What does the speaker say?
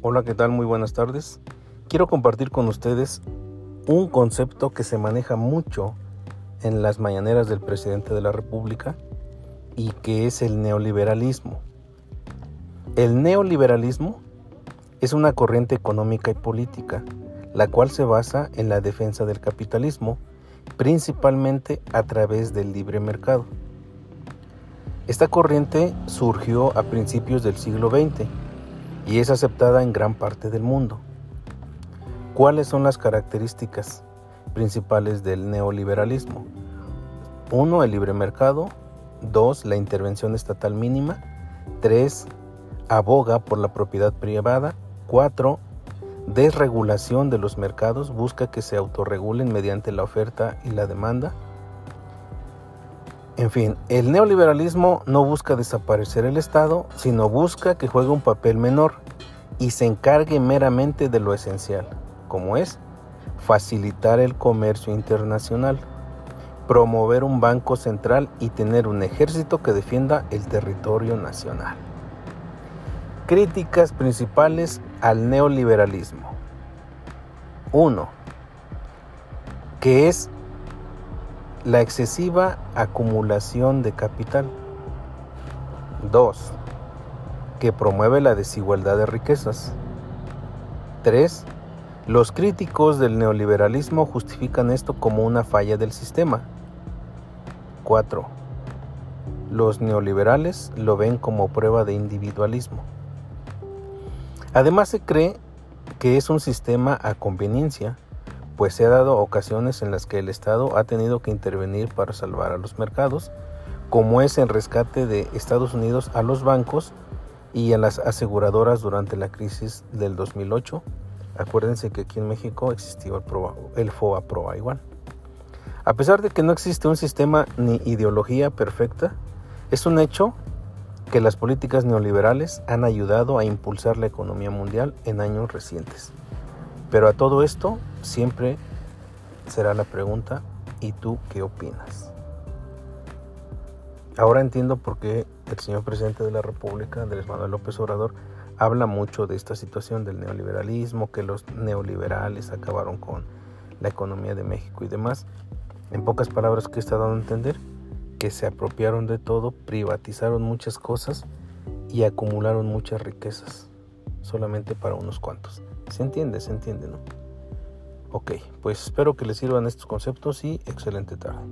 Hola, ¿qué tal? Muy buenas tardes. Quiero compartir con ustedes un concepto que se maneja mucho en las mañaneras del presidente de la República y que es el neoliberalismo. El neoliberalismo es una corriente económica y política, la cual se basa en la defensa del capitalismo, principalmente a través del libre mercado. Esta corriente surgió a principios del siglo XX y es aceptada en gran parte del mundo. ¿Cuáles son las características principales del neoliberalismo? Uno, el libre mercado. Dos, la intervención estatal mínima. Tres, aboga por la propiedad privada. Cuatro, desregulación de los mercados. Busca que se autorregulen mediante la oferta y la demanda. En fin, el neoliberalismo no busca desaparecer el Estado, sino busca que juegue un papel menor y se encargue meramente de lo esencial, como es facilitar el comercio internacional, promover un banco central y tener un ejército que defienda el territorio nacional. Críticas principales al neoliberalismo. 1. Que es la excesiva acumulación de capital. 2. Que promueve la desigualdad de riquezas. 3. Los críticos del neoliberalismo justifican esto como una falla del sistema. 4. Los neoliberales lo ven como prueba de individualismo. Además se cree que es un sistema a conveniencia pues se ha dado ocasiones en las que el Estado ha tenido que intervenir para salvar a los mercados, como es el rescate de Estados Unidos a los bancos y a las aseguradoras durante la crisis del 2008. Acuérdense que aquí en México existía el, FOA igual. A pesar de que no existe un sistema ni ideología perfecta, es un hecho que las políticas neoliberales han ayudado a impulsar la economía mundial en años recientes. Pero a todo esto siempre será la pregunta, ¿y tú qué opinas? Ahora entiendo por qué el señor presidente de la República, Andrés Manuel López Obrador, habla mucho de esta situación del neoliberalismo, que los neoliberales acabaron con la economía de México y demás. En pocas palabras, ¿qué está dando a entender? Que se apropiaron de todo, privatizaron muchas cosas y acumularon muchas riquezas, solamente para unos cuantos. ¿Se entiende? ¿Se entiende, no? Ok, pues espero que les sirvan estos conceptos y excelente tarde.